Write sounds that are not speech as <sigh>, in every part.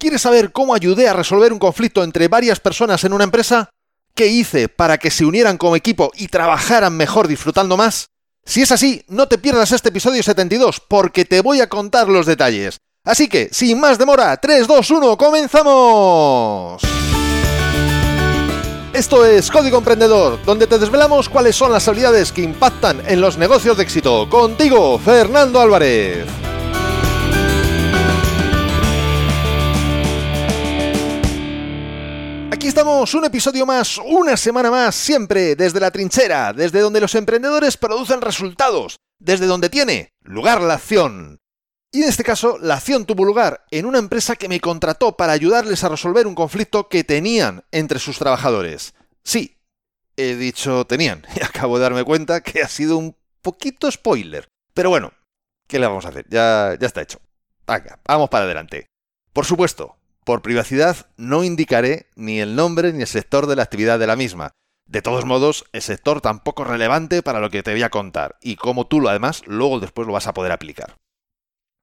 ¿Quieres saber cómo ayudé a resolver un conflicto entre varias personas en una empresa? ¿Qué hice para que se unieran como equipo y trabajaran mejor disfrutando más? Si es así, no te pierdas este episodio 72 porque te voy a contar los detalles. Así que, sin más demora, 3, 2, 1, comenzamos. Esto es Código Emprendedor, donde te desvelamos cuáles son las habilidades que impactan en los negocios de éxito. Contigo, Fernando Álvarez. Aquí estamos, un episodio más, una semana más, siempre desde la trinchera, desde donde los emprendedores producen resultados, desde donde tiene lugar la acción. Y en este caso, la acción tuvo lugar en una empresa que me contrató para ayudarles a resolver un conflicto que tenían entre sus trabajadores. Sí, he dicho tenían, <laughs> y acabo de darme cuenta que ha sido un poquito spoiler. Pero bueno, ¿qué le vamos a hacer? Ya, ya está hecho. Venga, vamos para adelante. Por supuesto, por privacidad no indicaré ni el nombre ni el sector de la actividad de la misma. De todos modos, el sector tampoco es relevante para lo que te voy a contar, y como tú lo además, luego después lo vas a poder aplicar.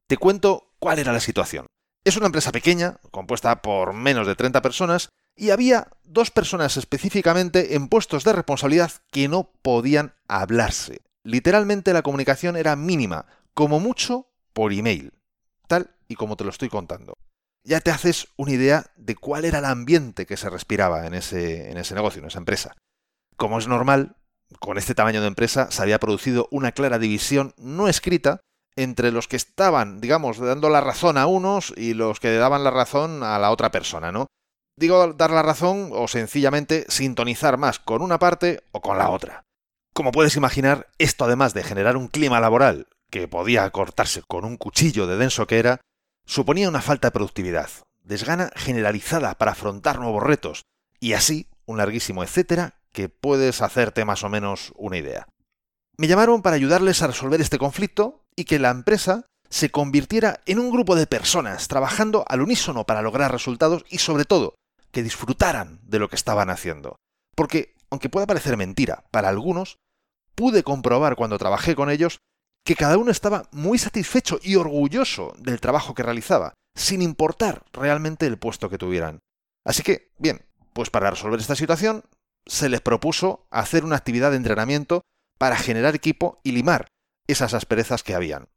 Te cuento cuál era la situación. Es una empresa pequeña, compuesta por menos de 30 personas, y había dos personas específicamente en puestos de responsabilidad que no podían hablarse. Literalmente la comunicación era mínima, como mucho por email, tal y como te lo estoy contando ya te haces una idea de cuál era el ambiente que se respiraba en ese, en ese negocio, en esa empresa. Como es normal, con este tamaño de empresa se había producido una clara división no escrita entre los que estaban, digamos, dando la razón a unos y los que daban la razón a la otra persona, ¿no? Digo dar la razón o sencillamente sintonizar más con una parte o con la otra. Como puedes imaginar, esto además de generar un clima laboral que podía cortarse con un cuchillo de denso que era, suponía una falta de productividad, desgana generalizada para afrontar nuevos retos, y así un larguísimo etcétera que puedes hacerte más o menos una idea. Me llamaron para ayudarles a resolver este conflicto y que la empresa se convirtiera en un grupo de personas trabajando al unísono para lograr resultados y sobre todo que disfrutaran de lo que estaban haciendo. Porque, aunque pueda parecer mentira para algunos, pude comprobar cuando trabajé con ellos que cada uno estaba muy satisfecho y orgulloso del trabajo que realizaba, sin importar realmente el puesto que tuvieran. Así que, bien, pues para resolver esta situación, se les propuso hacer una actividad de entrenamiento para generar equipo y limar esas asperezas que habían.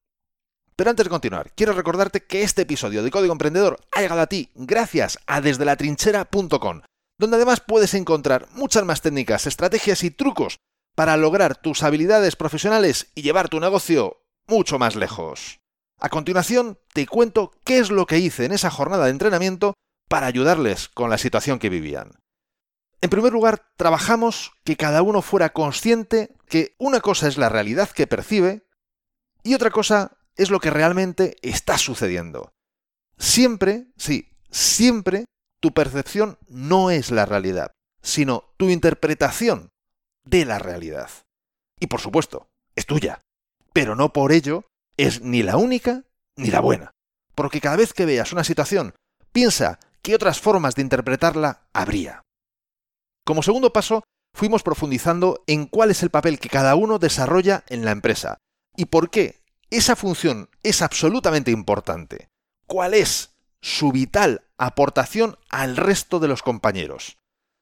Pero antes de continuar, quiero recordarte que este episodio de Código Emprendedor ha llegado a ti gracias a desde la trinchera.com, donde además puedes encontrar muchas más técnicas, estrategias y trucos para lograr tus habilidades profesionales y llevar tu negocio mucho más lejos. A continuación, te cuento qué es lo que hice en esa jornada de entrenamiento para ayudarles con la situación que vivían. En primer lugar, trabajamos que cada uno fuera consciente que una cosa es la realidad que percibe y otra cosa es lo que realmente está sucediendo. Siempre, sí, siempre tu percepción no es la realidad, sino tu interpretación de la realidad. Y por supuesto, es tuya. Pero no por ello es ni la única ni la buena. Porque cada vez que veas una situación, piensa qué otras formas de interpretarla habría. Como segundo paso, fuimos profundizando en cuál es el papel que cada uno desarrolla en la empresa y por qué esa función es absolutamente importante. ¿Cuál es su vital aportación al resto de los compañeros?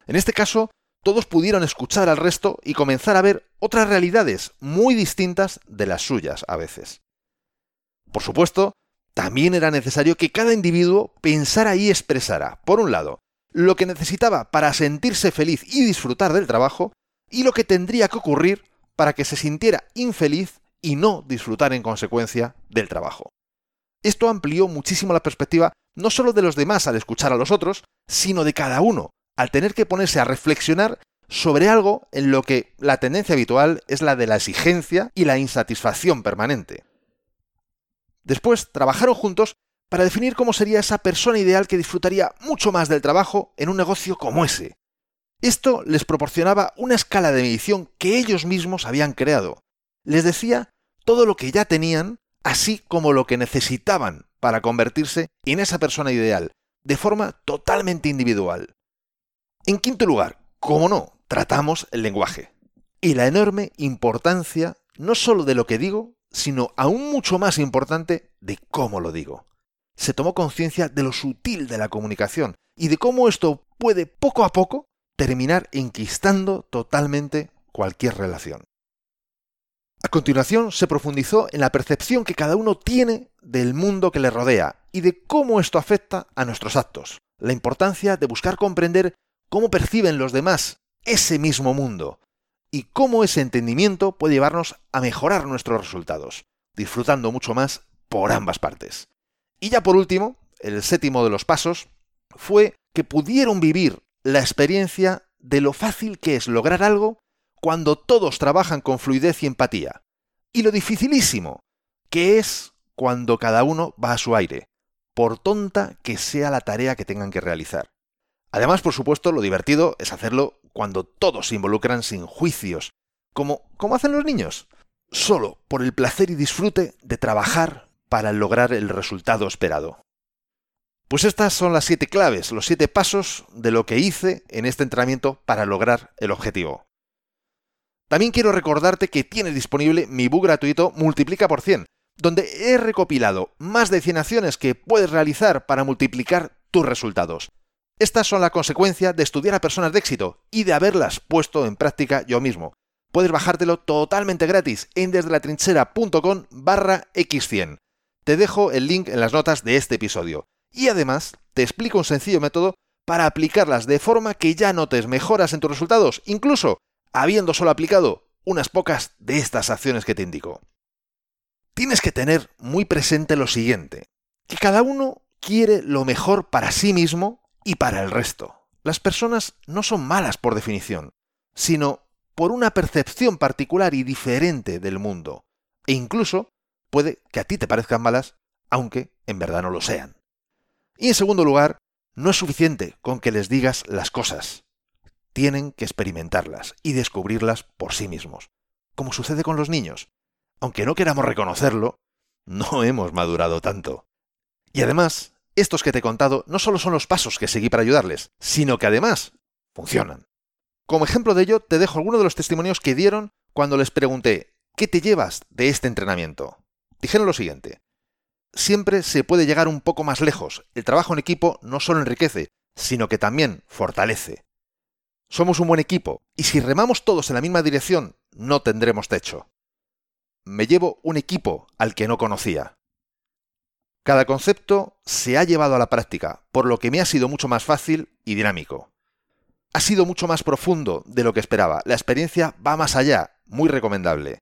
En este caso, todos pudieron escuchar al resto y comenzar a ver otras realidades muy distintas de las suyas a veces. Por supuesto, también era necesario que cada individuo pensara y expresara, por un lado, lo que necesitaba para sentirse feliz y disfrutar del trabajo, y lo que tendría que ocurrir para que se sintiera infeliz y no disfrutar en consecuencia del trabajo. Esto amplió muchísimo la perspectiva no solo de los demás al escuchar a los otros, sino de cada uno, al tener que ponerse a reflexionar sobre algo en lo que la tendencia habitual es la de la exigencia y la insatisfacción permanente. Después trabajaron juntos para definir cómo sería esa persona ideal que disfrutaría mucho más del trabajo en un negocio como ese. Esto les proporcionaba una escala de medición que ellos mismos habían creado. Les decía todo lo que ya tenían, así como lo que necesitaban para convertirse en esa persona ideal, de forma totalmente individual. En quinto lugar, como no, tratamos el lenguaje y la enorme importancia no solo de lo que digo, sino aún mucho más importante de cómo lo digo. se tomó conciencia de lo sutil de la comunicación y de cómo esto puede poco a poco terminar enquistando totalmente cualquier relación. A continuación se profundizó en la percepción que cada uno tiene del mundo que le rodea y de cómo esto afecta a nuestros actos, la importancia de buscar comprender cómo perciben los demás ese mismo mundo y cómo ese entendimiento puede llevarnos a mejorar nuestros resultados, disfrutando mucho más por ambas partes. Y ya por último, el séptimo de los pasos fue que pudieron vivir la experiencia de lo fácil que es lograr algo cuando todos trabajan con fluidez y empatía, y lo dificilísimo que es cuando cada uno va a su aire, por tonta que sea la tarea que tengan que realizar. Además, por supuesto, lo divertido es hacerlo cuando todos se involucran sin juicios, como, como hacen los niños, solo por el placer y disfrute de trabajar para lograr el resultado esperado. Pues estas son las siete claves, los siete pasos de lo que hice en este entrenamiento para lograr el objetivo. También quiero recordarte que tienes disponible mi book gratuito Multiplica por 100, donde he recopilado más de 100 acciones que puedes realizar para multiplicar tus resultados. Estas son la consecuencia de estudiar a personas de éxito y de haberlas puesto en práctica yo mismo. Puedes bajártelo totalmente gratis en desdelatrinchera.com barra x100. Te dejo el link en las notas de este episodio. Y además te explico un sencillo método para aplicarlas de forma que ya notes mejoras en tus resultados, incluso habiendo solo aplicado unas pocas de estas acciones que te indico. Tienes que tener muy presente lo siguiente, que cada uno quiere lo mejor para sí mismo y para el resto. Las personas no son malas por definición, sino por una percepción particular y diferente del mundo, e incluso puede que a ti te parezcan malas, aunque en verdad no lo sean. Y en segundo lugar, no es suficiente con que les digas las cosas tienen que experimentarlas y descubrirlas por sí mismos, como sucede con los niños. Aunque no queramos reconocerlo, no hemos madurado tanto. Y además, estos que te he contado no solo son los pasos que seguí para ayudarles, sino que además funcionan. Como ejemplo de ello, te dejo algunos de los testimonios que dieron cuando les pregunté, ¿qué te llevas de este entrenamiento? Dijeron lo siguiente, siempre se puede llegar un poco más lejos, el trabajo en equipo no solo enriquece, sino que también fortalece. Somos un buen equipo, y si remamos todos en la misma dirección, no tendremos techo. Me llevo un equipo al que no conocía. Cada concepto se ha llevado a la práctica, por lo que me ha sido mucho más fácil y dinámico. Ha sido mucho más profundo de lo que esperaba. La experiencia va más allá, muy recomendable.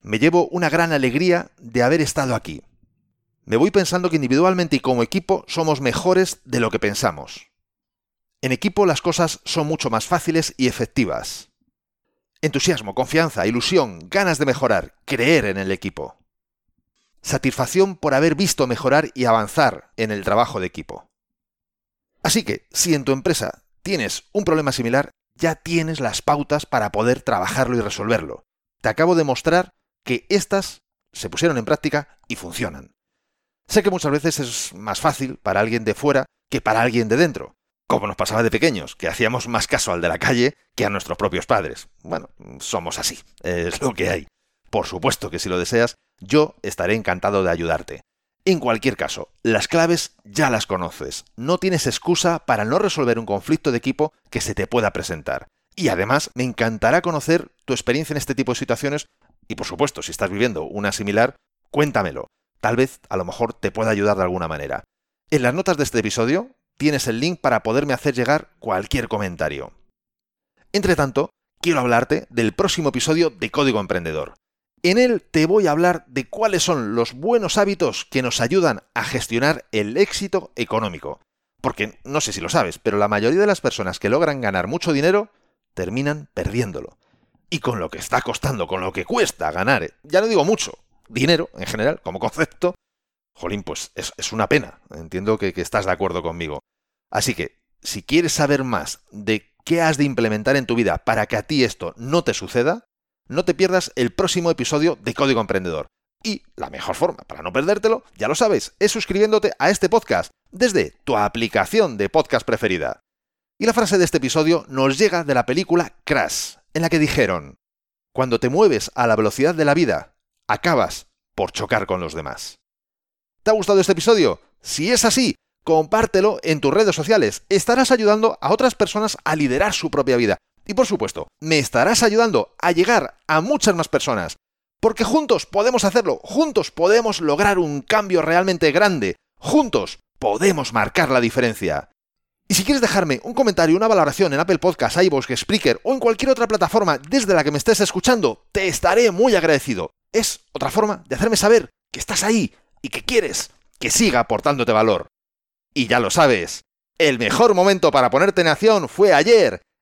Me llevo una gran alegría de haber estado aquí. Me voy pensando que individualmente y como equipo somos mejores de lo que pensamos. En equipo las cosas son mucho más fáciles y efectivas. Entusiasmo, confianza, ilusión, ganas de mejorar, creer en el equipo. Satisfacción por haber visto mejorar y avanzar en el trabajo de equipo. Así que, si en tu empresa tienes un problema similar, ya tienes las pautas para poder trabajarlo y resolverlo. Te acabo de mostrar que estas se pusieron en práctica y funcionan. Sé que muchas veces es más fácil para alguien de fuera que para alguien de dentro, como nos pasaba de pequeños, que hacíamos más caso al de la calle que a nuestros propios padres. Bueno, somos así, es lo que hay. Por supuesto que si lo deseas, yo estaré encantado de ayudarte. En cualquier caso, las claves ya las conoces. No tienes excusa para no resolver un conflicto de equipo que se te pueda presentar. Y además, me encantará conocer tu experiencia en este tipo de situaciones y por supuesto, si estás viviendo una similar, cuéntamelo. Tal vez a lo mejor te pueda ayudar de alguna manera. En las notas de este episodio tienes el link para poderme hacer llegar cualquier comentario. Entre tanto, quiero hablarte del próximo episodio de Código Emprendedor. En él te voy a hablar de cuáles son los buenos hábitos que nos ayudan a gestionar el éxito económico. Porque no sé si lo sabes, pero la mayoría de las personas que logran ganar mucho dinero terminan perdiéndolo. Y con lo que está costando, con lo que cuesta ganar, ya no digo mucho, dinero en general, como concepto, jolín, pues es, una pena. Entiendo que estás de acuerdo conmigo. Así que, si quieres saber más de qué has de implementar en tu vida para que a ti esto no te suceda, no te pierdas el próximo episodio de Código Emprendedor. Y la mejor forma para no perdértelo, ya lo sabes, es suscribiéndote a este podcast desde tu aplicación de podcast preferida. Y la frase de este episodio nos llega de la película Crash, en la que dijeron, cuando te mueves a la velocidad de la vida, acabas por chocar con los demás. ¿Te ha gustado este episodio? Si es así, compártelo en tus redes sociales. Estarás ayudando a otras personas a liderar su propia vida. Y por supuesto, me estarás ayudando a llegar a muchas más personas. Porque juntos podemos hacerlo, juntos podemos lograr un cambio realmente grande, juntos podemos marcar la diferencia. Y si quieres dejarme un comentario, una valoración en Apple Podcasts, iVoox, Spreaker o en cualquier otra plataforma desde la que me estés escuchando, te estaré muy agradecido. Es otra forma de hacerme saber que estás ahí y que quieres que siga aportándote valor. Y ya lo sabes, el mejor momento para ponerte en acción fue ayer.